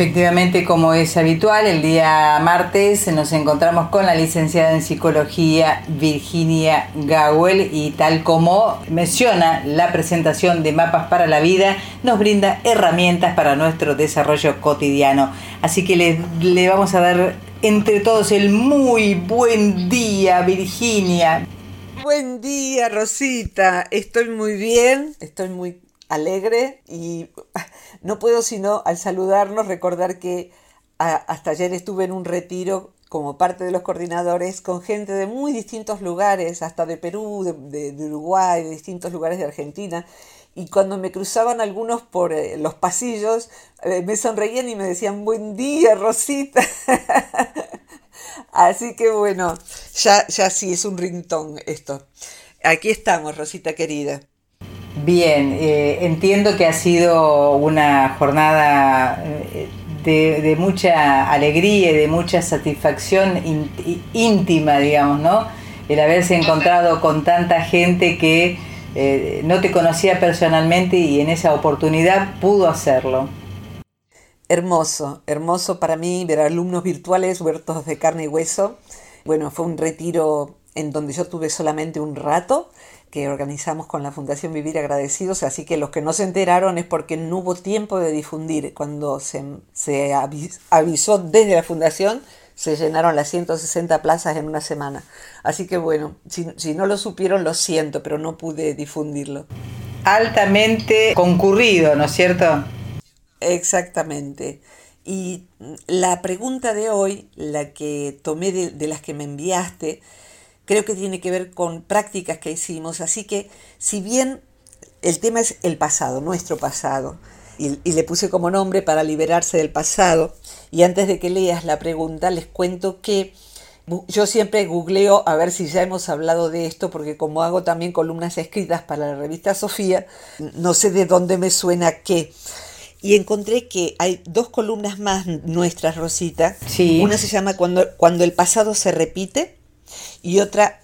Efectivamente, como es habitual, el día martes nos encontramos con la licenciada en psicología Virginia Gawel y tal como menciona la presentación de Mapas para la Vida, nos brinda herramientas para nuestro desarrollo cotidiano. Así que le, le vamos a dar entre todos el muy buen día, Virginia. Buen día, Rosita. Estoy muy bien, estoy muy alegre y no puedo sino al saludarnos recordar que hasta ayer estuve en un retiro como parte de los coordinadores con gente de muy distintos lugares, hasta de Perú, de, Uruguay, de distintos lugares de Argentina. Y cuando me cruzaban algunos por eh, los pasillos, eh, me sonreían y me decían, buen día, Rosita. Así que bueno, ya, ya sí es un ringtone esto. Aquí estamos, Rosita querida. Bien, eh, entiendo que ha sido una jornada eh, de, mucha alegría y de mucha satisfacción íntima, digamos, ¿no? El haberse encontrado con tanta gente que eh, no te conocía personalmente y en esa oportunidad pudo hacerlo. Hermoso, hermoso para mí ver alumnos virtuales huertos de carne y hueso. Bueno, fue un retiro en donde yo tuve solamente un rato que organizamos con la Fundación Vivir Agradecidos, así que los que no se enteraron es porque no hubo tiempo de difundir. Cuando se, se avisó desde la Fundación, se llenaron las 160 plazas en una semana. Así que bueno, si, si no lo supieron, lo siento, pero no pude difundirlo. Altamente concurrido, ¿no es cierto? Exactamente. Y la pregunta de hoy, la que tomé de, de las que me enviaste, creo que tiene que ver con prácticas que hicimos. Así que si bien el tema es el pasado, nuestro pasado, y, le puse como nombre para liberarse del pasado, y antes de que leas la pregunta, les cuento que yo siempre googleo a ver si ya hemos hablado de esto, porque como hago también columnas escritas para la revista Sofía, no sé de dónde me suena qué. Y encontré que hay dos columnas más nuestras, Rosita. Sí. Una se llama Cuando, cuando el pasado se repite y otra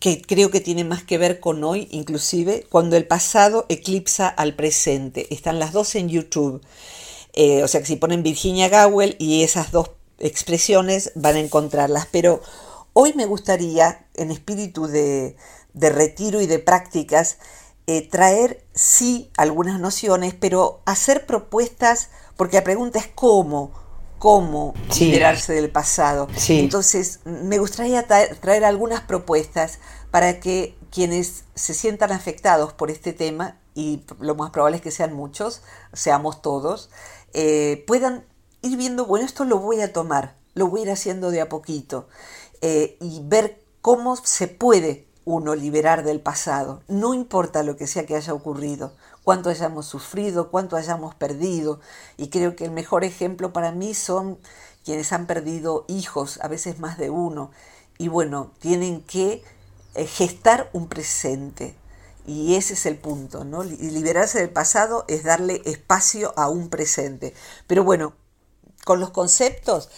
que, creo que tiene más que ver con hoy, inclusive, cuando el pasado eclipsa al presente. Están las dos en YouTube. Eh, o sea que si ponen Virginia Gowell y esas dos expresiones van a encontrarlas. Pero hoy me gustaría, en espíritu de, retiro y de prácticas, eh, traer sí algunas nociones, pero hacer propuestas, porque la pregunta es cómo cómo liberarse del pasado. Entonces, me gustaría traer, algunas propuestas para que quienes se sientan afectados por este tema, y lo más probable es que sean muchos, seamos todos, eh, puedan ir viendo, bueno, esto lo voy a tomar, lo voy a ir haciendo de a poquito, eh, y ver cómo se puede uno liberar del pasado, no importa lo que sea que haya ocurrido, cuánto hayamos sufrido, cuánto hayamos perdido. Y creo que el mejor ejemplo para mí son quienes han perdido hijos, a veces más de uno. Y bueno, tienen que eh, gestar un presente. Y ese es el punto, ¿no? Liberarse del pasado es darle espacio a un presente. Pero bueno, con los conceptos,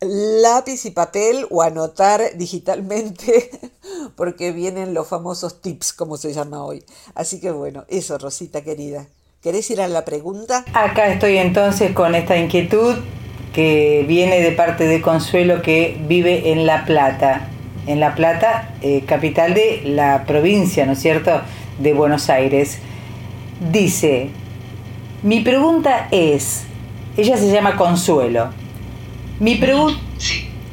lápiz y papel o anotar digitalmente, porque vienen los famosos tips, como se llama hoy. Así que bueno, eso, Rosita querida. ¿Querés ir a la pregunta? Acá estoy entonces con esta inquietud que viene de parte de Consuelo que vive en La Plata. En La Plata, eh, capital de la provincia, ¿no es cierto?, de Buenos Aires. Dice, mi pregunta es, ella se llama Consuelo, mi,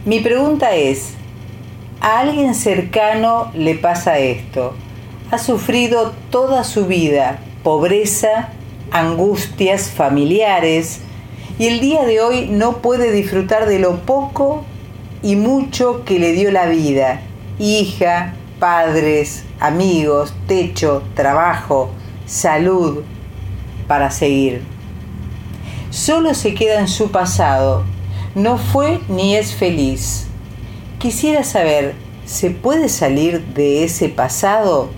mi pregunta es, ¿a alguien cercano le pasa esto? Ha sufrido toda su vida pobreza, angustias familiares y el día de hoy no puede disfrutar de lo poco y mucho que le dio la vida. Hija, padres, amigos, techo, trabajo, salud. para seguir. Solo se queda en su pasado. No fue ni es feliz. Quisiera saber, ¿se puede salir de ese pasado?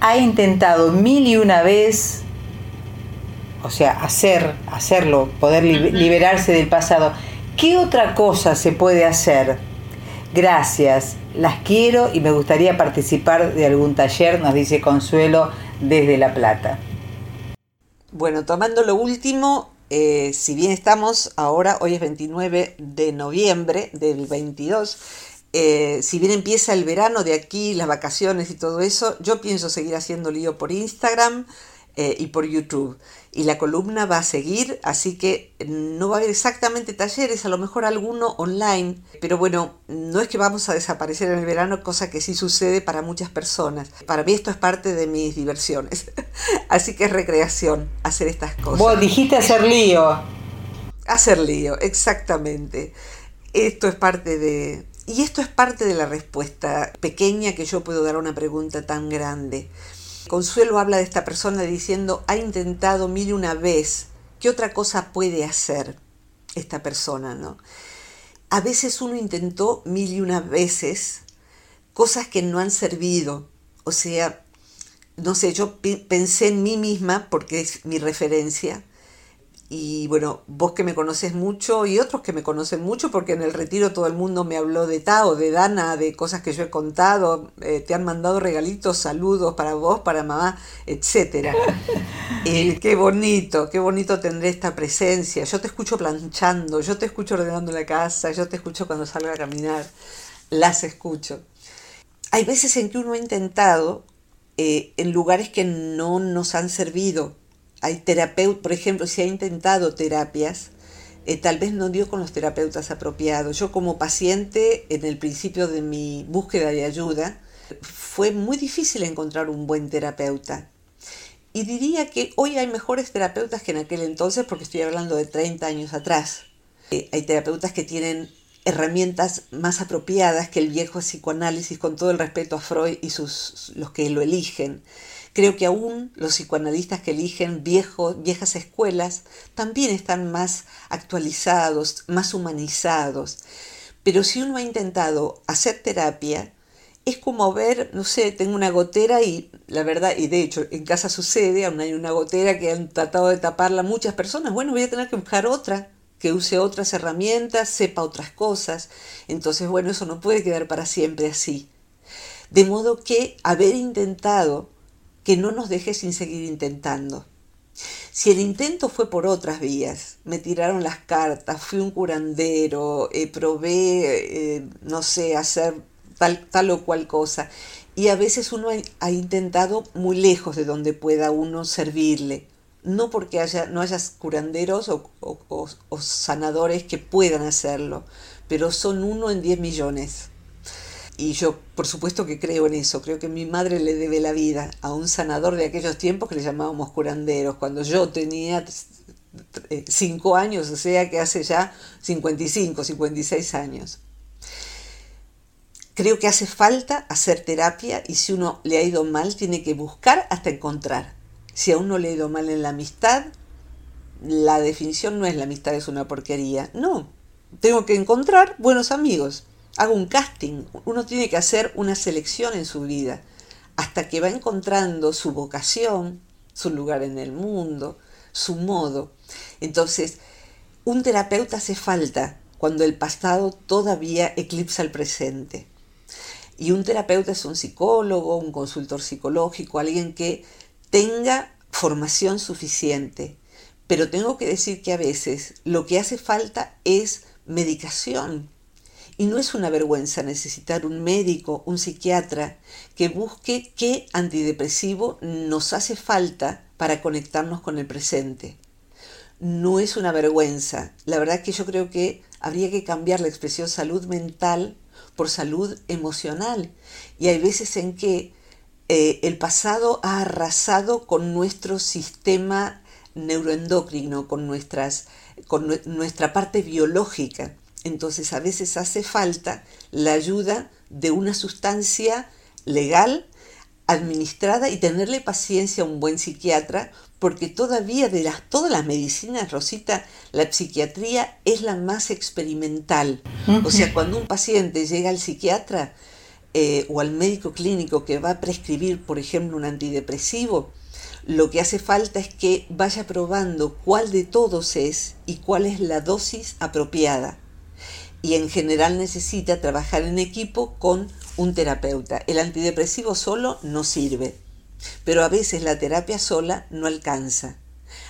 Ha intentado mil y una vez, o sea, hacer, hacerlo, poder liberarse del pasado. ¿Qué otra cosa se puede hacer? Gracias, las quiero y me gustaría participar de algún taller, nos dice Consuelo desde La Plata. Bueno, tomando lo último, eh, si bien estamos ahora, hoy es 29 de noviembre del 22, eh, si bien empieza el verano de aquí, las vacaciones y todo eso, yo pienso seguir haciendo lío por Instagram eh, y por YouTube y la columna va a seguir, así que no va a haber exactamente talleres, a lo mejor alguno online, pero bueno, no es que vamos a desaparecer en el verano, cosa que sí sucede para muchas personas. Para mí esto es parte de mis diversiones, así que es recreación hacer estas cosas. Vos dijiste hacer lío. Hacer lío, exactamente. Esto es parte de... Y esto es parte de la respuesta pequeña que yo puedo dar a una pregunta tan grande. Consuelo habla de esta persona diciendo, ha intentado mil una vez, ¿qué otra cosa puede hacer esta persona? ¿no? A veces uno intentó mil y una veces cosas que no han servido, o sea, no sé, yo pensé en mí misma, porque es mi referencia, y bueno, vos que me conoces mucho y otros que me conocen mucho, porque en el retiro todo el mundo me habló de Tao, de Dana, de cosas que yo he contado, eh, te han mandado regalitos, saludos para vos, para mamá, etc. Eh, qué bonito, qué bonito tendré esta presencia. Yo te escucho planchando, yo te escucho ordenando la casa, yo te escucho cuando salgo a caminar, las escucho. Hay veces en que uno ha intentado eh, en lugares que no nos han servido hay terapeutas, por ejemplo, si ha intentado terapias, eh, tal vez no dio con los terapeutas apropiados. Yo como paciente, en el principio de mi búsqueda de ayuda, fue muy difícil encontrar un buen terapeuta. Y diría que hoy hay mejores terapeutas que en aquel entonces, porque estoy hablando de 30 años atrás. Eh, hay terapeutas que tienen herramientas más apropiadas que el viejo psicoanálisis, con todo el respeto a Freud y sus, los que lo eligen. Creo que aún los psicoanalistas que eligen viejos, viejas escuelas también están más actualizados, más humanizados. Pero si uno ha intentado hacer terapia, es como ver, no sé, tengo una gotera y la verdad, y de hecho en casa sucede, aún hay una gotera que han tratado de taparla muchas personas, bueno, voy a tener que buscar otra, que use otras herramientas, sepa otras cosas. Entonces, bueno, eso no puede quedar para siempre así. De modo que haber intentado que no nos deje sin seguir intentando. Si el intento fue por otras vías, me tiraron las cartas, fui un curandero, eh, probé, eh, no sé, hacer tal, tal o cual cosa, y a veces uno ha, intentado muy lejos de donde pueda uno servirle, no porque haya, no haya curanderos o sanadores que puedan hacerlo, pero son uno en diez millones. Y yo, por supuesto que creo en eso, creo que mi madre le debe la vida a un sanador de aquellos tiempos que le llamábamos curanderos, cuando yo tenía eh, cinco años, o sea que hace ya 55, 56 años. Creo que hace falta hacer terapia y si uno le ha ido mal, tiene que buscar hasta encontrar. Si a uno le ha ido mal en la amistad, la definición no es la amistad es una porquería, no. Tengo que encontrar buenos amigos haga un casting, uno tiene que hacer una selección en su vida, hasta que va encontrando su vocación, su lugar en el mundo, su modo. Entonces, un terapeuta hace falta cuando el pasado todavía eclipsa el presente. Y un terapeuta es un psicólogo, un consultor psicológico, alguien que tenga formación suficiente. Pero tengo que decir que a veces lo que hace falta es medicación, y no es una vergüenza necesitar un médico, un psiquiatra, que busque qué antidepresivo nos hace falta para conectarnos con el presente. No es una vergüenza. La verdad que yo creo que habría que cambiar la expresión salud mental por salud emocional. Y hay veces en que eh, el pasado ha arrasado con nuestro sistema neuroendocrino, con, nuestras, con nuestra parte biológica. Entonces a veces hace falta la ayuda de una sustancia legal administrada y tenerle paciencia a un buen psiquiatra, porque todavía de las, todas las medicinas, Rosita, la psiquiatría es la más experimental. O sea, cuando un paciente llega al psiquiatra eh, o al médico clínico que va a prescribir, por ejemplo, un antidepresivo, lo que hace falta es que vaya probando cuál de todos es y cuál es la dosis apropiada. Y en general necesita trabajar en equipo con un terapeuta. El antidepresivo solo no sirve, pero a veces la terapia sola no alcanza.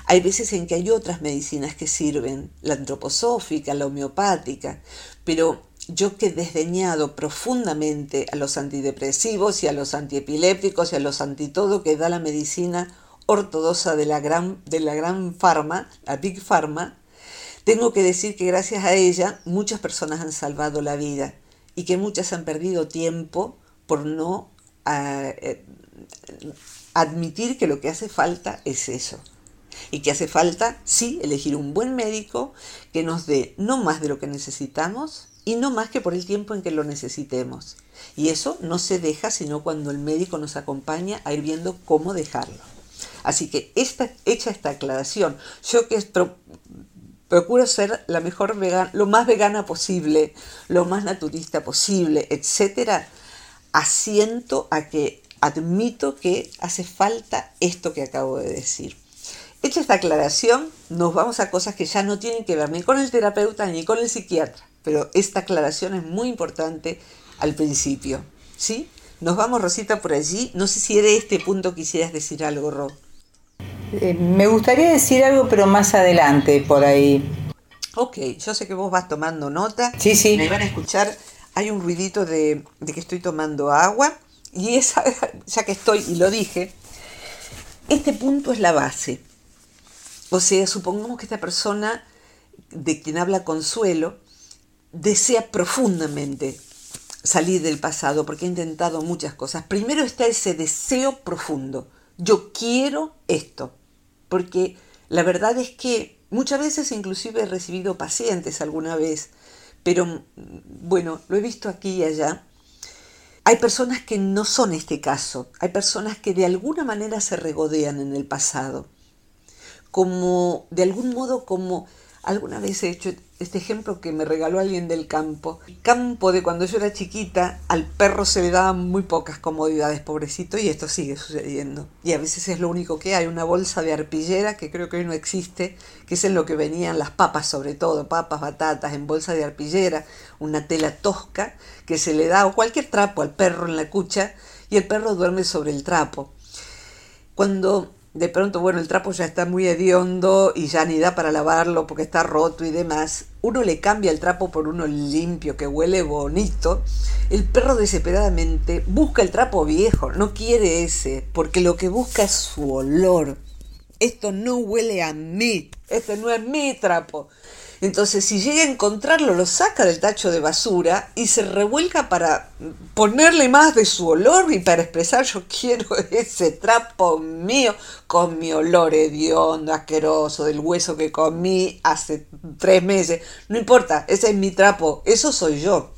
Hay veces en que hay otras medicinas que sirven, la antroposófica, la homeopática, pero yo que he desdeñado profundamente a los antidepresivos y a los antiepilépticos y a los antitodo que da la medicina ortodoxa de la gran, de la gran pharma, la Big Pharma, tengo que decir que gracias a ella muchas personas han salvado la vida y que muchas han perdido tiempo por no ah, eh, admitir que lo que hace falta es eso. Y que hace falta, sí, elegir un buen médico que nos dé no más de lo que necesitamos y no más que por el tiempo en que lo necesitemos. Y eso no se deja sino cuando el médico nos acompaña a ir viendo cómo dejarlo. Así que esta, hecha esta aclaración, yo que procuro ser la mejor vegana, lo más vegana posible, lo más naturista posible, etcétera, asiento a que admito que hace falta esto que acabo de decir. Hecha esta aclaración, nos vamos a cosas que ya no tienen que ver ni con el terapeuta ni con el psiquiatra, pero esta aclaración es muy importante al principio. ¿Sí? Nos vamos, Rosita, por allí. No sé si de este punto quisieras decir algo, Ro. Eh, me gustaría decir algo, pero más adelante, por ahí. Ok, yo sé que vos vas tomando nota. Sí, sí. Me van a escuchar. Hay un ruidito de, de que estoy tomando agua. Y esa, ya que estoy, y lo dije, este punto es la base. O sea, supongamos que esta persona de quien habla Consuelo desea profundamente salir del pasado porque ha intentado muchas cosas. Primero está ese deseo profundo. Yo quiero esto. Porque la verdad es que muchas veces inclusive he recibido pacientes alguna vez, pero bueno, lo he visto aquí y allá. Hay personas que no son este caso, hay personas que de alguna manera se regodean en el pasado, como de algún modo como alguna vez he hecho este ejemplo que me regaló alguien del campo. El campo de cuando yo era chiquita, al perro se le daban muy pocas comodidades, pobrecito, y esto sigue sucediendo. Y a veces es lo único que hay, una bolsa de arpillera que creo que hoy no existe, que es en lo que venían las papas sobre todo, papas, batatas, en bolsa de arpillera, una tela tosca que se le da o cualquier trapo al perro en la cucha y el perro duerme sobre el trapo. Cuando de pronto, bueno, el trapo ya está muy hediondo y ya ni da para lavarlo porque está roto y demás, uno le cambia el trapo por uno limpio que huele bonito, el perro desesperadamente busca el trapo viejo, no quiere ese, porque lo que busca es su olor. Esto no huele a mí, este no es mi trapo. Entonces, si llega a encontrarlo, lo saca del tacho de basura y se revuelca para ponerle más de su olor y para expresar yo quiero ese trapo mío con mi olor hediondo, asqueroso, del hueso que comí hace tres meses. No importa, ese es mi trapo, eso soy yo.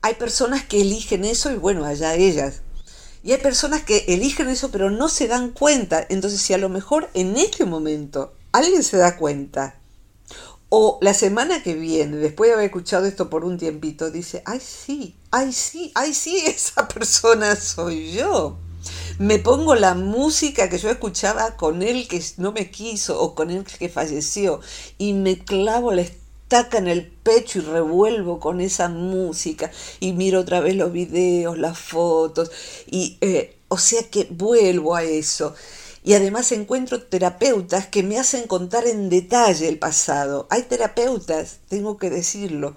Hay personas que eligen eso y bueno, allá ellas. Y hay personas que eligen eso pero no se dan cuenta. Entonces, si a lo mejor en este momento alguien se da cuenta o la semana que viene, después de haber escuchado esto por un tiempito, dice, ay sí, ay sí, ay sí, esa persona soy yo. Me pongo la música que yo escuchaba con él que no me quiso o con él que falleció y me clavo la estaca en el pecho y revuelvo con esa música y miro otra vez los videos, las fotos y eh, o sea que vuelvo a eso y además encuentro terapeutas que me hacen contar en detalle el pasado. Hay terapeutas, tengo que decirlo,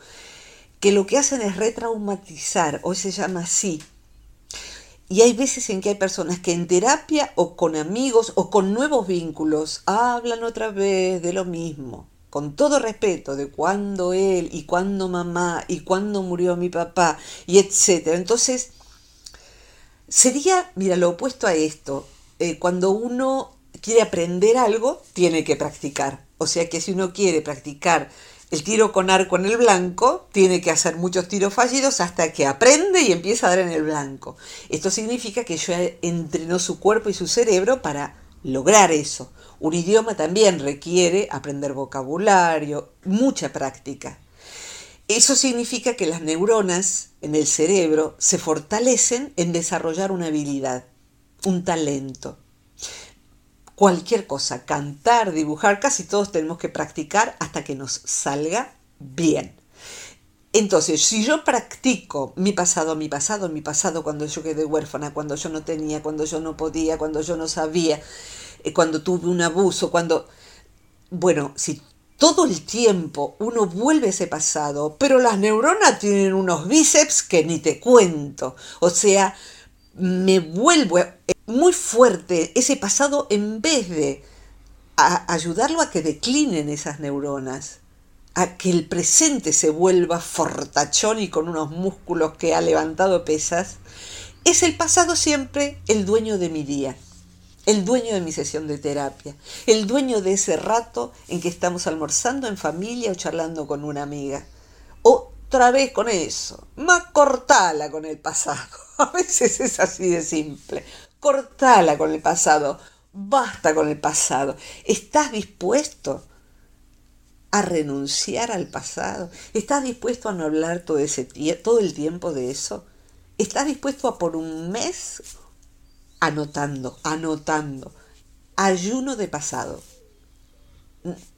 que lo que hacen es retraumatizar, hoy se llama así. Y hay veces en que hay personas que en terapia o con amigos o con nuevos vínculos hablan otra vez de lo mismo, con todo respeto de cuándo él y cuándo mamá y cuándo murió mi papá y etcétera. Entonces, sería, mira, lo opuesto a esto, eh, cuando uno quiere aprender algo, tiene que practicar. O sea que si uno quiere practicar el tiro con arco en el blanco tiene que hacer muchos tiros fallidos hasta que aprende y empieza a dar en el blanco. Esto significa que ya entrenó su cuerpo y su cerebro para lograr eso. Un idioma también requiere aprender vocabulario, mucha práctica. Eso significa que las neuronas en el cerebro se fortalecen en desarrollar una habilidad, un talento cualquier cosa, cantar, dibujar, casi todos tenemos que practicar hasta que nos salga bien. Entonces, si yo practico mi pasado, mi pasado, mi pasado, cuando yo quedé huérfana, cuando yo no tenía, cuando yo no podía, cuando yo no sabía, eh, cuando tuve un abuso, cuando... Bueno, si todo el tiempo uno vuelve a ese pasado, pero las neuronas tienen unos bíceps que ni te cuento. O sea, me vuelvo muy fuerte ese pasado en vez de ayudarlo a que declinen esas neuronas, a que el presente se vuelva fortachón y con unos músculos que ha levantado pesas, es el pasado siempre el dueño de mi día, el dueño de mi sesión de terapia, el dueño de ese rato en que estamos almorzando en familia o charlando con una amiga. Otra vez con eso, más cortala con el pasado. A veces es así de simple. Cortala con el pasado. Basta con el pasado. ¿Estás dispuesto a renunciar al pasado? ¿Estás dispuesto a no hablar todo, ese todo el tiempo de eso? ¿Estás dispuesto a por un mes anotando, anotando? Ayuno de pasado.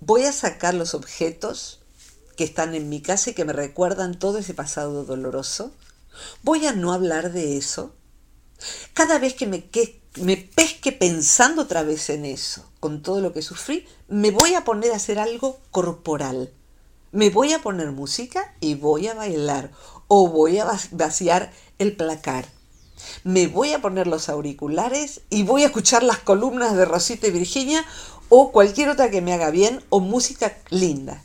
Voy a sacar los objetos que están en mi casa y que me recuerdan todo ese pasado doloroso. Voy a no hablar de eso cada vez que me, pesque pensando otra vez en eso, con todo lo que sufrí, me voy a poner a hacer algo corporal. Me voy a poner música y voy a bailar o voy a vaciar el placar. Me voy a poner los auriculares y voy a escuchar las columnas de Rosita y Virginia o cualquier otra que me haga bien o música linda.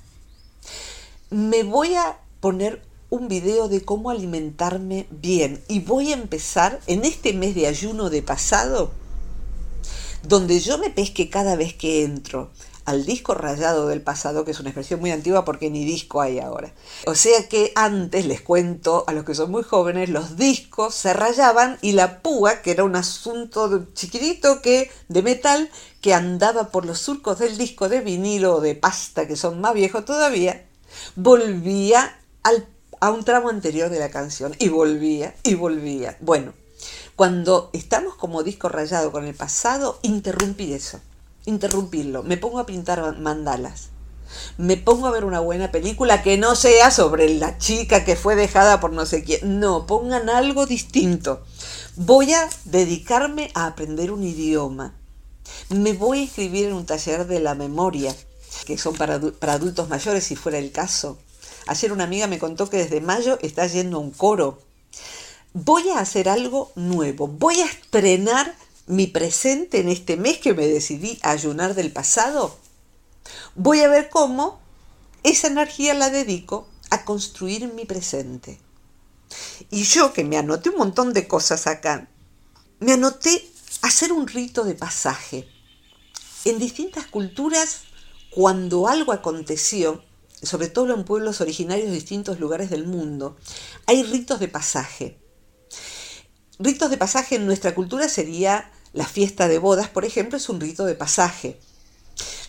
Me voy a poner un video de cómo alimentarme bien y voy a empezar en este mes de ayuno de pasado, donde yo me pesque cada vez que entro al disco rayado del pasado, que es una expresión muy antigua porque ni disco hay ahora. O sea que antes, les cuento a los que son muy jóvenes, los discos se rayaban y la púa, que era un asunto chiquitito que, de metal, que andaba por los surcos del disco de vinilo o de pasta, que son más viejos todavía, volvía al a un tramo anterior de la canción y volvía y volvía. Bueno, cuando estamos como disco rayado con el pasado, interrumpir eso, interrumpirlo. Me pongo a pintar mandalas. Me pongo a ver una buena película que no sea sobre la chica que fue dejada por no sé quién. No, pongan algo distinto. Voy a dedicarme a aprender un idioma. Me voy a inscribir en un taller de la memoria, que son para, para adultos mayores si fuera el caso Ayer una amiga me contó que desde mayo está yendo a un coro. Voy a hacer algo nuevo. Voy a estrenar mi presente en este mes que me decidí a ayunar del pasado. Voy a ver cómo esa energía la dedico a construir mi presente. Y yo que me anoté un montón de cosas acá, me anoté hacer un rito de pasaje. En distintas culturas, cuando algo aconteció, sobre todo en pueblos originarios de distintos lugares del mundo, hay ritos de pasaje. Ritos de pasaje en nuestra cultura sería la fiesta de bodas, por ejemplo, es un rito de pasaje.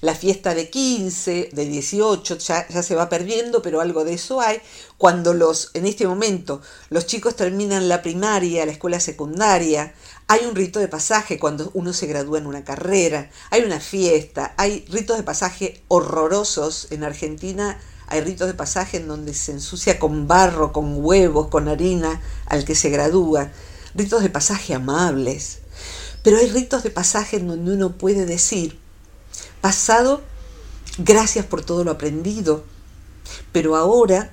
La fiesta de 15, de 18, ya, ya, se va perdiendo, pero algo de eso hay. Cuando los, en este momento, los chicos terminan la primaria, la escuela secundaria, hay un rito de pasaje cuando uno se gradúa en una carrera, hay una fiesta, hay ritos de pasaje horrorosos. En Argentina hay ritos de pasaje en donde se ensucia con barro, con huevos, con harina al que se gradúa. Ritos de pasaje amables. Pero hay ritos de pasaje en donde uno puede decir, pasado, gracias por todo lo aprendido, pero ahora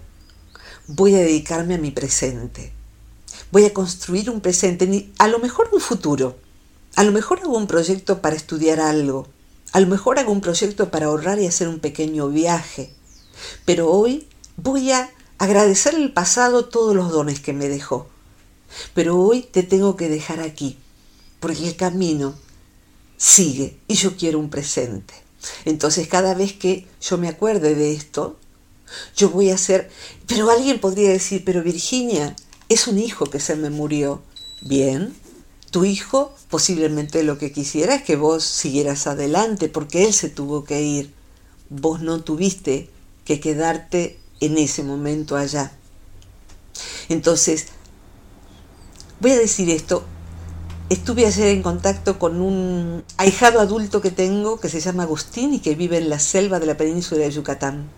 voy a dedicarme a mi presente. Voy a construir un presente, a lo mejor un futuro. A lo mejor hago un proyecto para estudiar algo. A lo mejor hago un proyecto para ahorrar y hacer un pequeño viaje. Pero hoy voy a agradecer el pasado todos los dones que me dejó. Pero hoy te tengo que dejar aquí, porque el camino sigue y yo quiero un presente. Entonces cada vez que yo me acuerde de esto, Yo voy a ser... Pero alguien podría decir, pero Virginia, es un hijo que se me murió. Bien, tu hijo posiblemente lo que quisiera es que vos siguieras adelante porque él se tuvo que ir. Vos no tuviste que quedarte en ese momento allá. Entonces, voy a decir esto. Estuve ayer en contacto con un ahijado adulto que tengo que se llama Agustín y que vive en la selva de la península de Yucatán.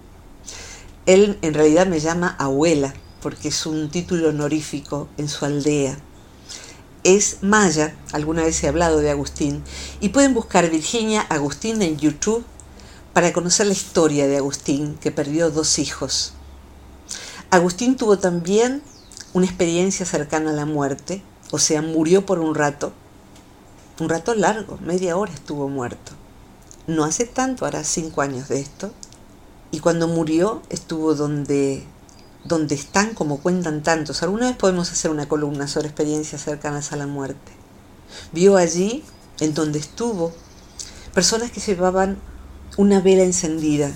Él en realidad me llama abuela porque es un título honorífico en su aldea. Es maya, alguna vez he hablado de Agustín, y pueden buscar Virginia Agustín en YouTube para conocer la historia de Agustín, que perdió dos hijos. Agustín tuvo también una experiencia cercana a la muerte, o sea, murió por un rato, un rato largo, media hora estuvo muerto. No hace tanto, hará cinco años de esto, y cuando murió estuvo donde, donde están, como cuentan tantos. Alguna vez podemos hacer una columna sobre experiencias cercanas a la muerte. Vio allí, en donde estuvo, personas que llevaban una vela encendida,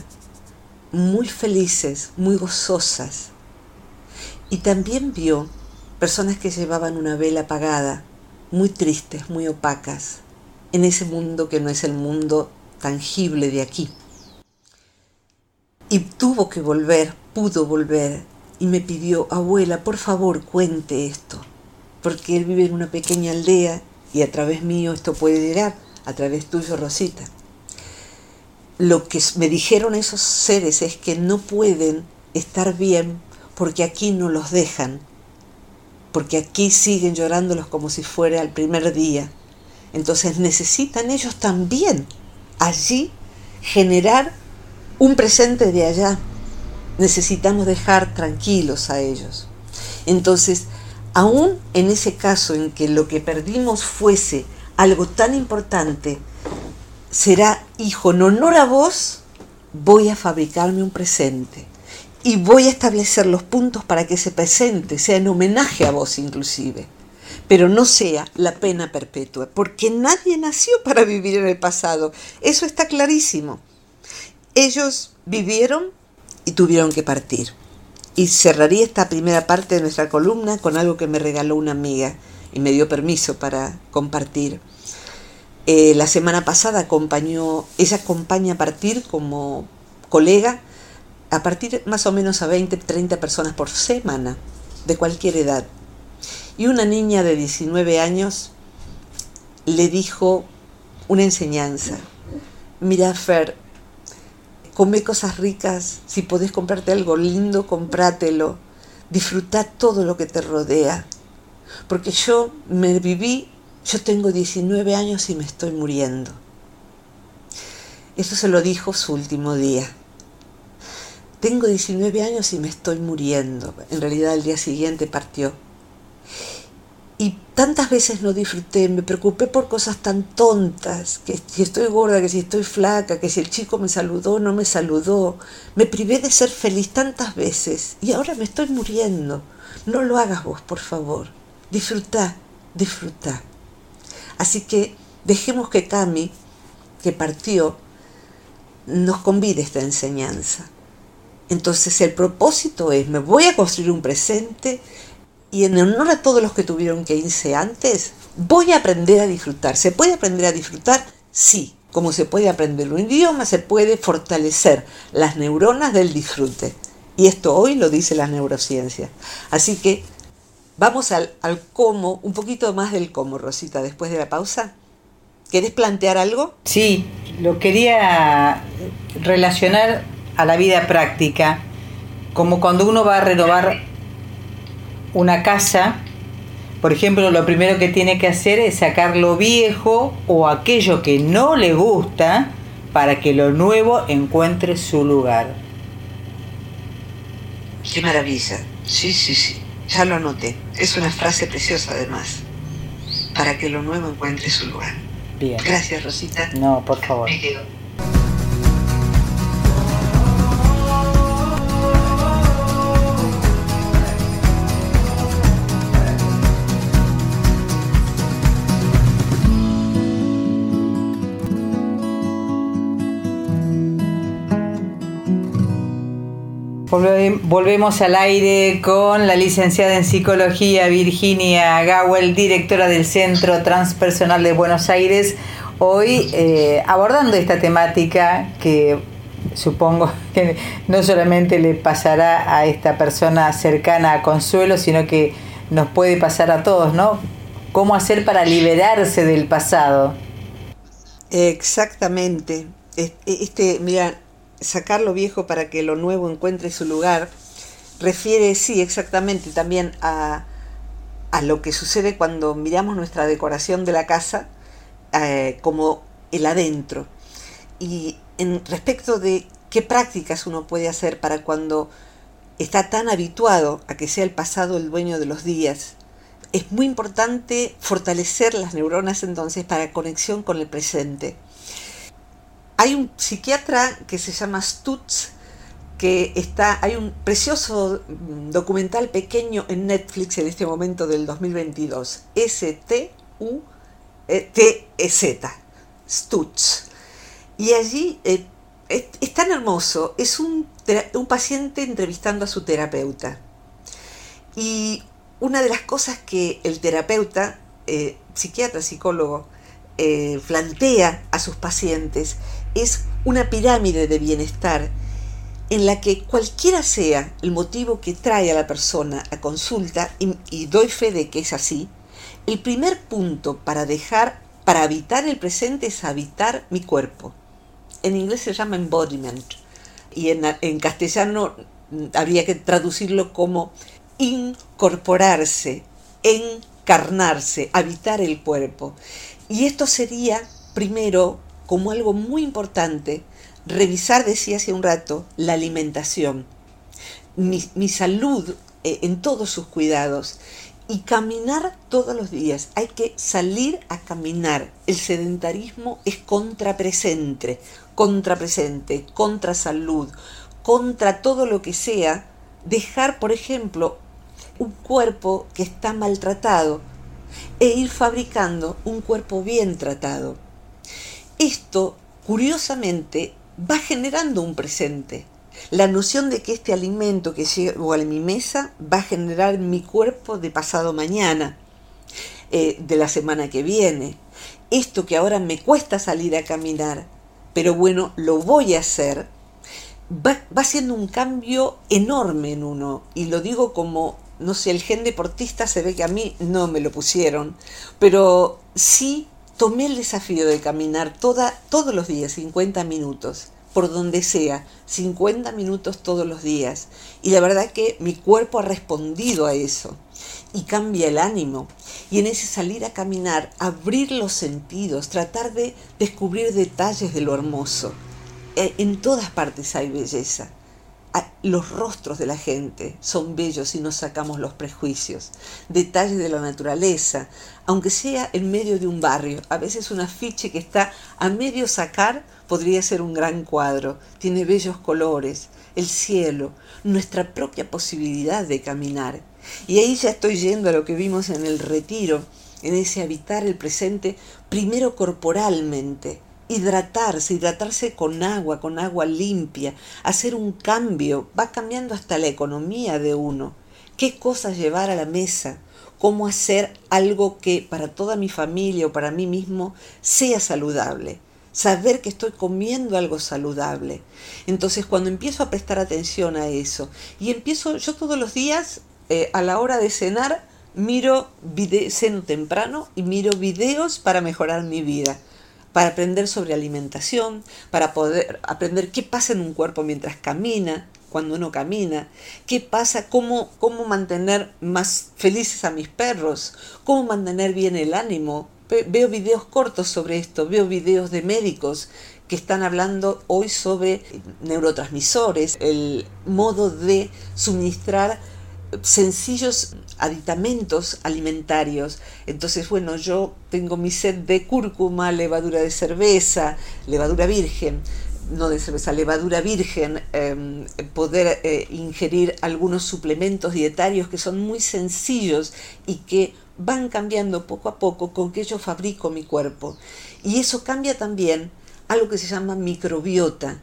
muy felices, muy gozosas. Y también vio personas que llevaban una vela apagada, muy tristes, muy opacas, en ese mundo que no es el mundo tangible de aquí. Y tuvo que volver, pudo volver, y me pidió, abuela, por favor, cuente esto, porque él vive en una pequeña aldea y a través mío esto puede llegar, a través tuyo, Rosita. Lo que me dijeron esos seres es que no pueden estar bien porque aquí no los dejan, porque aquí siguen llorándolos como si fuera el primer día. Entonces necesitan ellos también allí generar un presente de allá. Necesitamos dejar tranquilos a ellos. Entonces, aún en ese caso en que lo que perdimos fuese algo tan importante, será, hijo, en honor a vos, voy a fabricarme un presente y voy a establecer los puntos para que ese presente sea en homenaje a vos inclusive, pero no sea la pena perpetua, porque nadie nació para vivir en el pasado, eso está clarísimo. Ellos vivieron y tuvieron que partir. Y cerraría esta primera parte de nuestra columna con algo que me regaló una amiga y me dio permiso para compartir. Eh, la semana pasada acompañó, ella acompaña a partir como colega a partir más o menos a 20, 30 personas por semana, de cualquier edad. Y una niña de 19 años le dijo una enseñanza. Mira, Fer, come cosas ricas, si podés comprarte algo lindo, comprátelo. Disfruta todo lo que te rodea. Porque yo me viví, yo tengo 19 años y me estoy muriendo. Eso se lo dijo su último día tengo 19 años y me estoy muriendo. En realidad el día siguiente partió. Y tantas veces no disfruté, me preocupé por cosas tan tontas, que si estoy gorda, que si estoy flaca, que si el chico me saludó, no me saludó. Me privé de ser feliz tantas veces y ahora me estoy muriendo. No lo hagas vos, por favor. Disfruta, disfruta. Así que dejemos que Cami, que partió, nos convide esta enseñanza. Entonces el propósito es, me voy a construir un presente y en honor a todos los que tuvieron que irse antes, voy a aprender a disfrutar. ¿Se puede aprender a disfrutar? Sí. Como se puede aprender un idioma, se puede fortalecer las neuronas del disfrute. Y esto hoy lo dice la neurociencia. Así que vamos al, al cómo, un poquito más del cómo, Rosita, después de la pausa. ¿Querés plantear algo? Sí, lo quería relacionar a la vida práctica, como cuando uno va a renovar una casa, por ejemplo, lo primero que tiene que hacer es sacar lo viejo o aquello que no le gusta para que lo nuevo encuentre su lugar. Qué maravilla. Sí, sí, sí. Ya lo anoté. Es una frase preciosa además. Para que lo nuevo encuentre su lugar. Bien. Gracias, Rosita. No, por favor. Me quedo. Volvemos al aire con la licenciada en psicología Virginia Gawel, directora del Centro Transpersonal de Buenos Aires, hoy eh, abordando esta temática que supongo que no solamente le pasará a esta persona cercana a Consuelo, sino que nos puede pasar a todos, ¿no? ¿Cómo hacer para liberarse del pasado? Exactamente. Este, mira, sacar lo viejo para que lo nuevo encuentre su lugar, refiere, sí, exactamente también a, a lo que sucede cuando miramos nuestra decoración de la casa eh, como el adentro. Y en respecto de qué prácticas uno puede hacer para cuando está tan habituado a que sea el pasado el dueño de los días, es muy importante fortalecer las neuronas entonces para conexión con el presente. Hay un psiquiatra que se llama Stutz, que está, hay un precioso mm, documental pequeño en Netflix en este momento del 2022, S-T-U-T-E-Z, Stutz. Y allí eh, es, tan hermoso, es un, un paciente entrevistando a su terapeuta. Y una de las cosas que el terapeuta, eh, psiquiatra, psicólogo, eh, plantea a sus pacientes es una pirámide de bienestar en la que cualquiera sea el motivo que trae a la persona a consulta, y, doy fe de que es así, el primer punto para dejar, para habitar el presente es habitar mi cuerpo. En inglés se llama embodiment y en, en castellano mm, habría que traducirlo como incorporarse, encarnarse, habitar el cuerpo. Y esto sería primero como algo muy importante revisar, decía hace un rato, la alimentación, mi, salud eh, en todos sus cuidados y caminar todos los días. Hay que salir a caminar. El sedentarismo es contrapresente, contrapresente, contra salud, contra todo lo que sea. Dejar, por ejemplo, un cuerpo que está maltratado e ir fabricando un cuerpo bien tratado. Esto, curiosamente, va generando un presente. La noción de que este alimento que llevo a mi mesa va a generar mi cuerpo de pasado mañana, eh, de la semana que viene. Esto que ahora me cuesta salir a caminar, pero bueno, lo voy a hacer, va, va siendo un cambio enorme en uno. Y lo digo como, no sé, el gen deportista se ve que a mí no me lo pusieron, pero sí tomé el desafío de caminar toda, todos los días, 50 minutos, por donde sea, 50 minutos todos los días. Y la verdad que mi cuerpo ha respondido a eso y cambia el ánimo. Y en ese salir a caminar, abrir los sentidos, tratar de descubrir detalles de lo hermoso. Eh, en todas partes hay belleza los rostros de la gente son bellos si nos sacamos los prejuicios, detalles de la naturaleza, aunque sea en medio de un barrio. A veces un afiche que está a medio sacar podría ser un gran cuadro, tiene bellos colores, el cielo, nuestra propia posibilidad de caminar. Y ahí ya estoy yendo a lo que vimos en el retiro, en ese habitar el presente, primero corporalmente, hidratarse, hidratarse con agua, con agua limpia, hacer un cambio, va cambiando hasta la economía de uno. ¿Qué cosas llevar a la mesa? ¿Cómo hacer algo que para toda mi familia o para mí mismo sea saludable? Saber que estoy comiendo algo saludable. Entonces cuando empiezo a prestar atención a eso y empiezo, yo todos los días eh, a la hora de cenar, miro, ceno temprano y miro videos para mejorar mi vida para aprender sobre alimentación, para poder aprender qué pasa en un cuerpo mientras camina, cuando uno camina, qué pasa, cómo, cómo mantener más felices a mis perros, cómo mantener bien el ánimo. Veo videos cortos sobre esto, veo videos de médicos que están hablando hoy sobre neurotransmisores, el modo de suministrar sencillos aditamentos alimentarios. Entonces, bueno, yo tengo mi set de cúrcuma, levadura de cerveza, levadura virgen, no de cerveza, levadura virgen, em, poder eh, ingerir algunos suplementos dietarios que son muy sencillos y que van cambiando poco a poco con que yo fabrico mi cuerpo. Y eso cambia también algo que se llama microbiota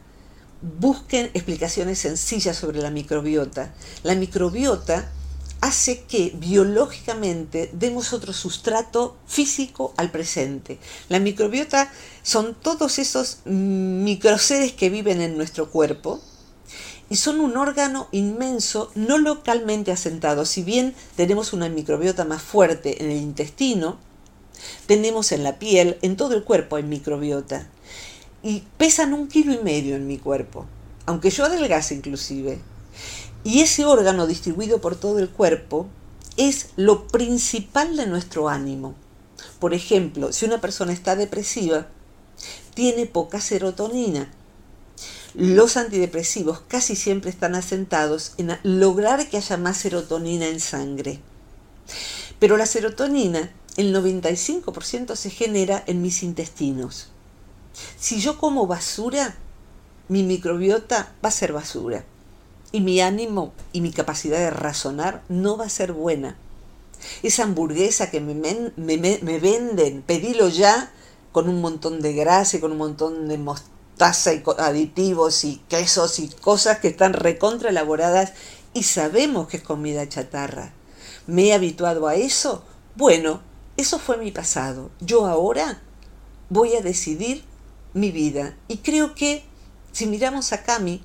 busquen explicaciones sencillas sobre la microbiota. La microbiota hace que biológicamente demos otro sustrato físico al presente. La microbiota son todos esos microseres que viven en nuestro cuerpo y son un órgano inmenso no localmente asentado. Si bien tenemos una microbiota más fuerte en el intestino, tenemos en la piel, en todo el cuerpo hay microbiota. Y pesan un kilo y medio en mi cuerpo, aunque yo adelgace inclusive. Y ese órgano distribuido por todo el cuerpo es lo principal de nuestro ánimo. Por ejemplo, si una persona está depresiva, tiene poca serotonina. Los antidepresivos casi siempre están asentados en lograr que haya más serotonina en sangre. Pero la serotonina, el 95% se genera en mis intestinos. Si yo como basura, mi microbiota va a ser basura y mi ánimo y mi capacidad de razonar no va a ser buena. Esa hamburguesa que me, venden, pedilo ya con un montón de grasa y con un montón de mostaza y aditivos y quesos y cosas que están recontra elaboradas y sabemos que es comida chatarra. ¿Me he habituado a eso? Bueno, eso fue mi pasado. Yo ahora voy a decidir mi vida. Y creo que si miramos a Cami,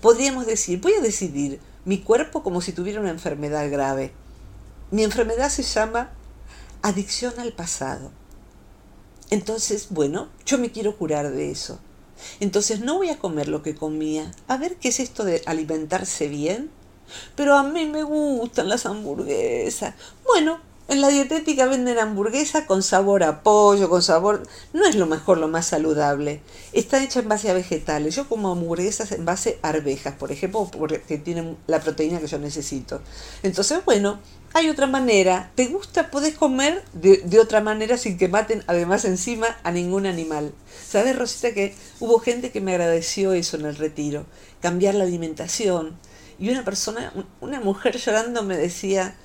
Podríamos decir, voy a decidir mi cuerpo como si tuviera una enfermedad grave. Mi enfermedad se llama adicción al pasado. Entonces, bueno, yo me quiero curar de eso. Entonces no voy a comer lo que comía. A ver qué es esto de alimentarse bien. Pero a mí me gustan las hamburguesas. Bueno, en la dietética venden hamburguesa con sabor a pollo, con sabor... No es lo mejor, lo más saludable. Está hecha en base a vegetales. Yo como hamburguesas en base a arvejas, por ejemplo, porque tienen la proteína que yo necesito. Entonces, bueno, hay otra manera. ¿Te gusta? Podés comer de, de otra manera sin que maten además encima a ningún animal. ¿Sabes, Rosita, que hubo gente que me agradeció eso en el retiro? Cambiar la alimentación. Y una persona, una mujer llorando me decía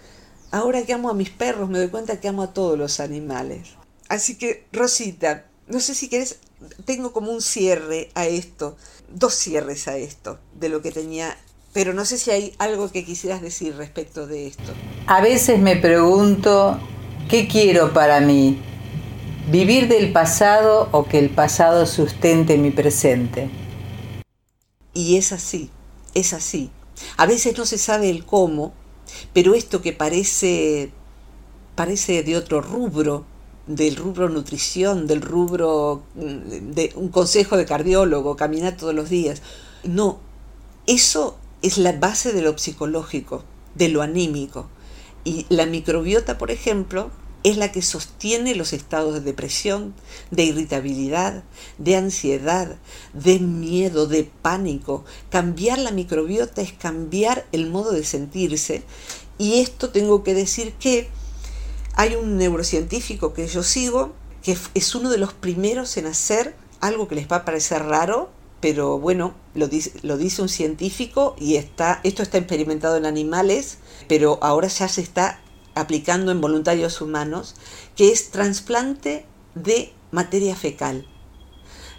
Ahora que amo a mis perros, me doy cuenta que amo a todos los animales. Así que, Rosita, no sé si querés, tengo como un cierre a esto, dos cierres a esto, de lo que tenía, pero no sé si hay algo que quisieras decir respecto de esto. A veces me pregunto, ¿qué quiero para mí? ¿Vivir del pasado o que el pasado sustente mi presente? Y es así, es así. A veces no se sabe el cómo, pero esto que parece, parece de otro rubro, del rubro nutrición, del rubro mm, de un consejo de cardiólogo, caminar todos los días. No, eso es la base de lo psicológico, de lo anímico. Y la microbiota, por ejemplo, es la que sostiene los estados de depresión, de irritabilidad, de ansiedad, de miedo, de pánico. Cambiar la microbiota es cambiar el modo de sentirse. Y esto tengo que decir que hay un neurocientífico que yo sigo, que es uno de los primeros en hacer algo que les va a parecer raro, pero bueno, lo dice, lo dice un científico y está, esto está experimentado en animales, pero ahora ya se está aplicando en voluntarios humanos, que es trasplante de materia fecal.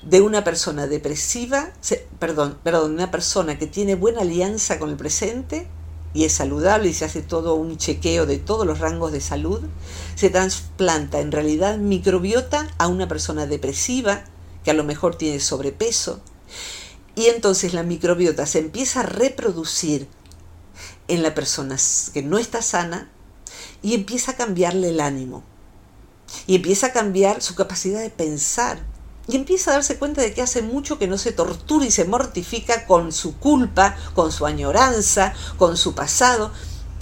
De una persona depresiva, perdón, perdón, una persona que tiene buena alianza con el presente y es saludable y se hace todo un chequeo de todos los rangos de salud, se trasplanta en realidad microbiota a una persona depresiva que a lo mejor tiene sobrepeso. Y entonces la microbiota se empieza a reproducir en la persona que no está sana y empieza a cambiarle el ánimo. Y empieza a cambiar su capacidad de pensar. Y empieza a darse cuenta de que hace mucho que no se tortura y se mortifica con su culpa, con su añoranza, con su pasado.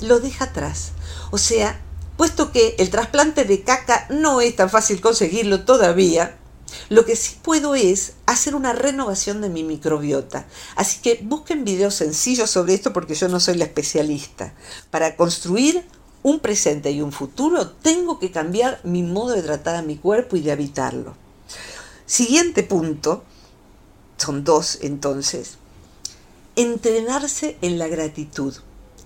Lo deja atrás. O sea, puesto que el trasplante de caca no es tan fácil conseguirlo todavía, lo que sí puedo es hacer una renovación de mi microbiota. Así que busquen videos sencillos sobre esto porque yo no soy la especialista. Para construir un presente y un futuro, tengo que cambiar mi modo de tratar a mi cuerpo y de habitarlo. Siguiente punto, son dos entonces, entrenarse en la gratitud.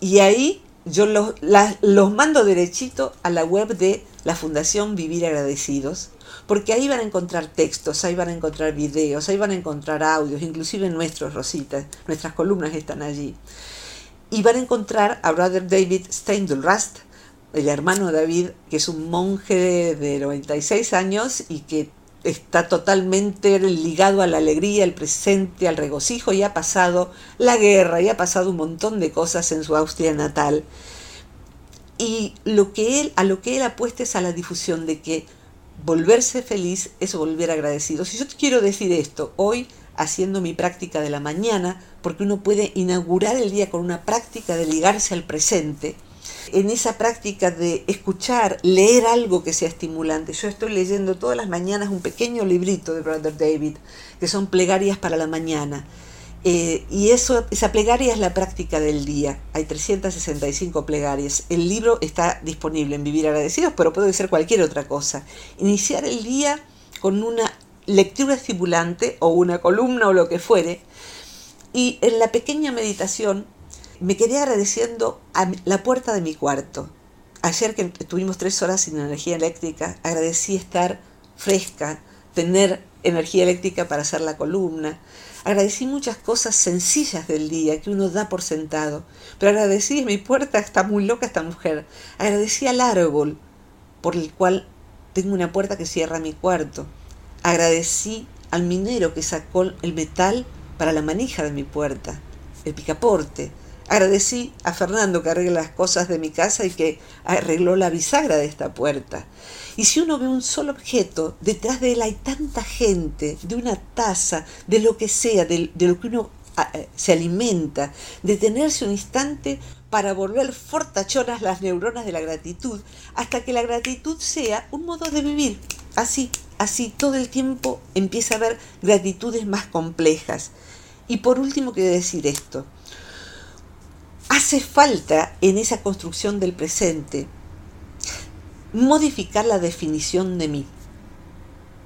Y ahí yo los, los mando derechito a la web de la Fundación Vivir Agradecidos, porque ahí van a encontrar textos, ahí van a encontrar videos, ahí van a encontrar audios, inclusive nuestros, Rosita, nuestras columnas están allí. Y van a encontrar a Brother David Steindl-Rast, el hermano David, que es un monje de 96 años y que está totalmente ligado a la alegría, al presente, al regocijo y ha pasado la guerra y ha pasado un montón de cosas en su Austria natal. Y lo que él, a lo que él apuesta es a la difusión de que volverse feliz es volver agradecido. Si yo te quiero decir esto hoy haciendo mi práctica de la mañana, porque uno puede inaugurar el día con una práctica de ligarse al presente, en esa práctica de escuchar, leer algo que sea estimulante. Yo estoy leyendo todas las mañanas un pequeño librito de Brother David, que son plegarias para la mañana. Eh, y eso, esa plegaria es la práctica del día. Hay 365 plegarias. El libro está disponible en Vivir Agradecidos, pero puede ser cualquier otra cosa. Iniciar el día con una lectura estimulante o una columna o lo que fuere. Y en la pequeña meditación me quedé agradeciendo a la puerta de mi cuarto. Ayer que tuvimos tres horas sin energía eléctrica, agradecí estar fresca, tener energía eléctrica para hacer la columna. Agradecí muchas cosas sencillas del día que uno da por sentado. Pero agradecí mi puerta, está muy loca esta mujer. Agradecí al árbol por el cual tengo una puerta que cierra mi cuarto. Agradecí al minero que sacó el metal para la manija de mi puerta, el picaporte. Agradecí a Fernando que arregla las cosas de mi casa y que arregló la bisagra de esta puerta. Y si uno ve un solo objeto, detrás de él hay tanta gente, de una taza, de lo que sea, de, lo que uno ah, eh, se alimenta, detenerse un instante para volver fortachonas las neuronas de la gratitud, hasta que la gratitud sea un modo de vivir. Así, así, todo el tiempo empieza a haber gratitudes más complejas. Y por último quiero decir esto hace falta en esa construcción del presente modificar la definición de mí.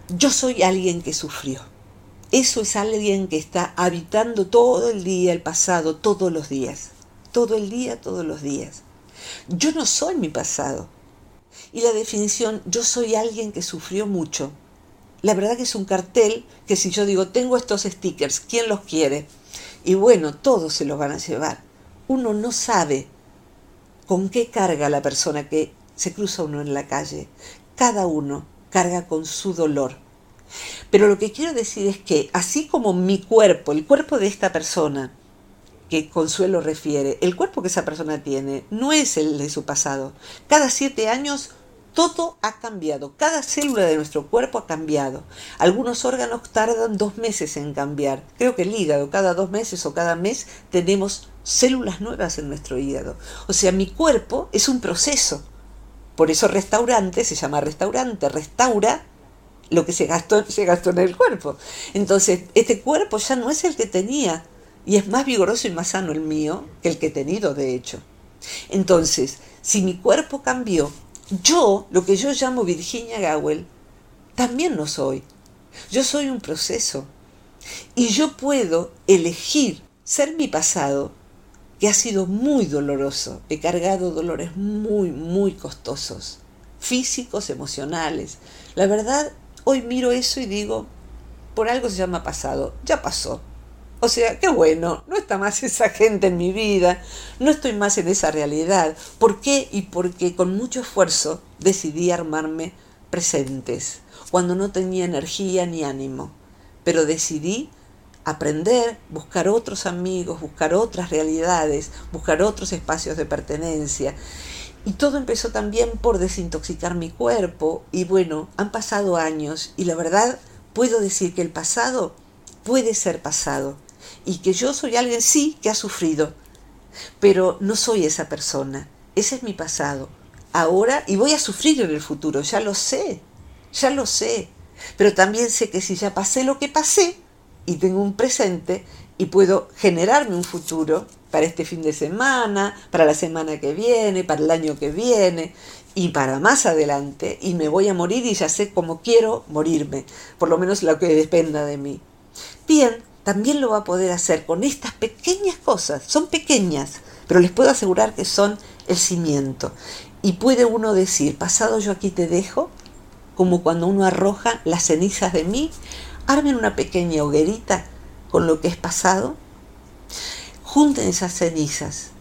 Yo soy alguien que sufrió. Eso es alguien que está habitando todo el día, el pasado, todos los días. Todo el día, todos los días. Yo no soy mi pasado. Y la definición, yo soy alguien que sufrió mucho. La verdad que es un cartel que si yo digo, tengo estos stickers, ¿quién los quiere? Y bueno, todos se los van a llevar uno no sabe con qué carga la persona que se cruza uno en la calle. Cada uno carga con su dolor. Pero lo que quiero decir es que así como mi cuerpo, el cuerpo de esta persona, que Consuelo refiere, el cuerpo que esa persona tiene, no es el de su pasado. Cada siete años todo ha cambiado, cada célula de nuestro cuerpo ha cambiado. Algunos órganos tardan dos meses en cambiar. Creo que el hígado, cada dos meses o cada mes tenemos células nuevas en nuestro hígado. O sea, mi cuerpo es un proceso. Por eso restaurante se llama restaurante, restaura lo que se gastó, se gastó en el cuerpo. Entonces, este cuerpo ya no es el que tenía y es más vigoroso y más sano el mío que el que he tenido, de hecho. Entonces, si mi cuerpo cambió, yo, lo que yo llamo Virginia Gowell, también no soy. Yo soy un proceso. Y yo puedo elegir ser mi pasado que ha sido muy doloroso. He cargado dolores muy, muy costosos, físicos, emocionales. La verdad, hoy miro eso y digo, por algo se llama pasado, ya pasó. O sea, qué bueno, no está más esa gente en mi vida, no estoy más en esa realidad. ¿Por qué? Y porque con mucho esfuerzo decidí armarme presentes, cuando no tenía energía ni ánimo. Pero decidí aprender, buscar otros amigos, buscar otras realidades, buscar otros espacios de pertenencia. Y todo empezó también por desintoxicar mi cuerpo. Y bueno, han pasado años y la verdad puedo decir que el pasado puede ser pasado. Y que yo soy alguien, sí, que ha sufrido. Pero no soy esa persona. Ese es mi pasado. Ahora, y voy a sufrir en el futuro, ya lo sé, ya lo sé. Pero también sé que si ya pasé lo que pasé, y tengo un presente y puedo generarme un futuro para este fin de semana, para la semana que viene, para el año que viene y para más adelante y me voy a morir y ya sé cómo quiero morirme, por lo menos lo que dependa de mí. Bien, también lo va a poder hacer con estas pequeñas cosas, son pequeñas, pero les puedo asegurar que son el cimiento. Y puede uno decir, pasado yo aquí te dejo, como cuando uno arroja las cenizas de mí, armen una pequeña hoguerita con lo que es pasado, junten esas cenizas,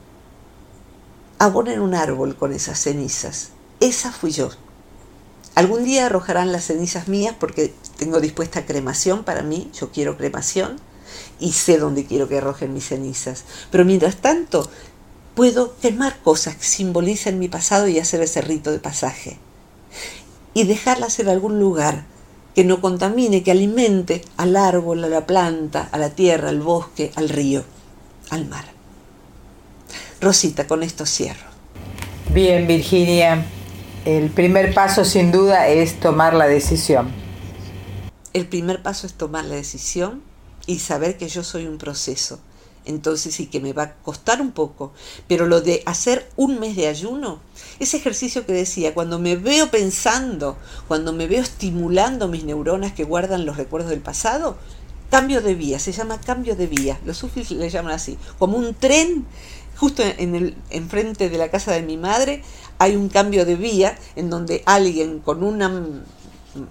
abonen un árbol con esas cenizas. Esa fui yo. Algún día arrojarán las cenizas mías porque tengo dispuesta cremación para mí, yo quiero cremación y sé dónde quiero que arrojen mis cenizas. Pero mientras tanto, puedo quemar cosas que simbolicen mi pasado y hacer ese rito de pasaje. Y dejarlas en algún lugar que no contamine, que alimente al árbol, a la planta, a la tierra, al bosque, al río, al mar. Rosita, con esto cierro. Bien, Virginia, el primer paso sin duda es tomar la decisión. El primer paso es tomar la decisión y saber que yo soy un proceso entonces sí que me va a costar un poco. Pero lo de hacer un mes de ayuno, ese ejercicio que decía, cuando me veo pensando, cuando me veo estimulando mis neuronas que guardan los recuerdos del pasado, cambio de vía, se llama cambio de vía, los sufis le llaman así, como un tren, justo en el enfrente de la casa de mi madre hay un cambio de vía en donde alguien con una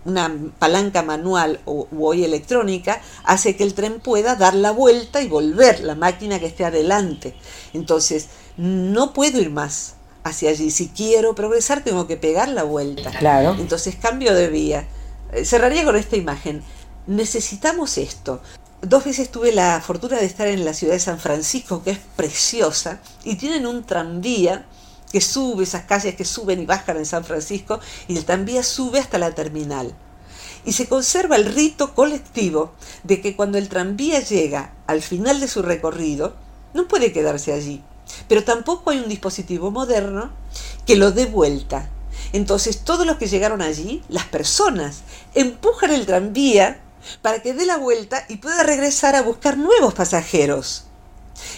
una palanca manual o hoy electrónica hace que el tren pueda dar la vuelta y volver la máquina que esté adelante. Entonces, no puedo ir más hacia allí. Si quiero progresar, tengo que pegar la vuelta. Claro. Entonces, cambio de vía. Eh, cerraría con esta imagen. Necesitamos esto. Dos veces tuve la fortuna de estar en la ciudad de San Francisco, que es preciosa, y tienen un tranvía que sube, esas calles que suben y bajan en San Francisco, y el tranvía sube hasta la terminal. Y se conserva el rito colectivo de que cuando el tranvía llega al final de su recorrido, no puede quedarse allí. Pero tampoco hay un dispositivo moderno que lo dé vuelta. Entonces todos los que llegaron allí, las personas, empujan el tranvía para que dé la vuelta y pueda regresar a buscar nuevos pasajeros.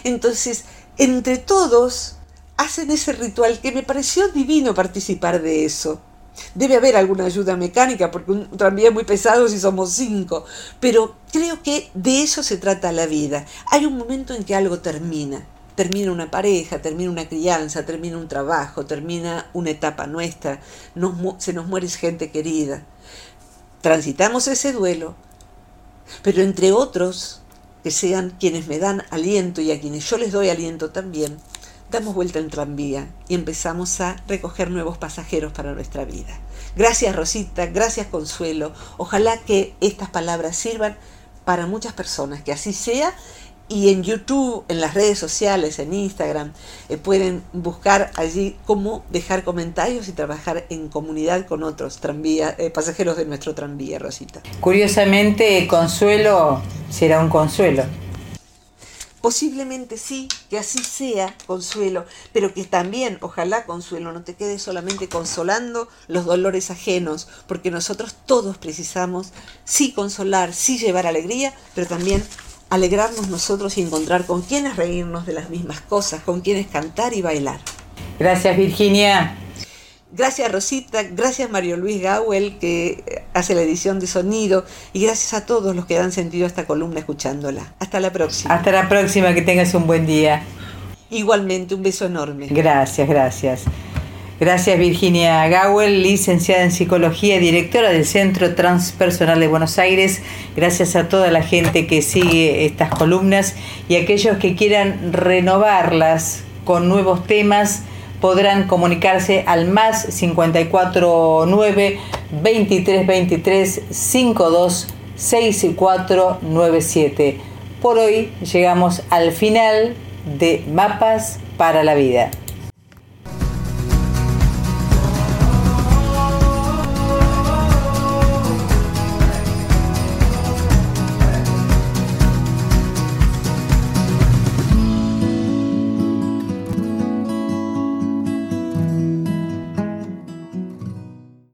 Entonces, entre todos hacen ese ritual que me pareció divino participar de eso. Debe haber alguna ayuda mecánica porque un tranvía es muy pesado si somos cinco, pero creo que de eso se trata la vida. Hay un momento en que algo termina. Termina una pareja, termina una crianza, termina un trabajo, termina una etapa nuestra, se nos muere gente querida. Transitamos ese duelo, pero entre otros, que sean quienes me dan aliento y a quienes yo les doy aliento también, damos vuelta en tranvía y empezamos a recoger nuevos pasajeros para nuestra vida. Gracias Rosita, gracias Consuelo. Ojalá que estas palabras sirvan para muchas personas, que así sea. Y en YouTube, en las redes sociales, en Instagram, eh, pueden buscar allí cómo dejar comentarios y trabajar en comunidad con otros tranvía, eh, pasajeros de nuestro tranvía, Rosita. Curiosamente, Consuelo será un consuelo. Posiblemente sí, que así sea, Consuelo, pero que también, ojalá, Consuelo, no te quedes solamente consolando los dolores ajenos, porque nosotros todos precisamos sí consolar, sí llevar alegría, pero también alegrarnos nosotros y encontrar con quienes reírnos de las mismas cosas, con quienes cantar y bailar. Gracias, Virginia. Gracias Rosita, gracias Mario Luis Gawel que hace la edición de sonido y gracias a todos los que dan sentido a esta columna escuchándola. Hasta la próxima. Hasta la próxima, que tengas un buen día. Igualmente, un beso enorme. Gracias, gracias. Gracias Virginia Gawel, licenciada en psicología, directora del Centro Transpersonal de Buenos Aires. Gracias a toda la gente que sigue estas columnas y aquellos que quieran renovarlas con nuevos temas podrán comunicarse al más 549 2323 52 6497. Por hoy llegamos al final de Mapas para la Vida.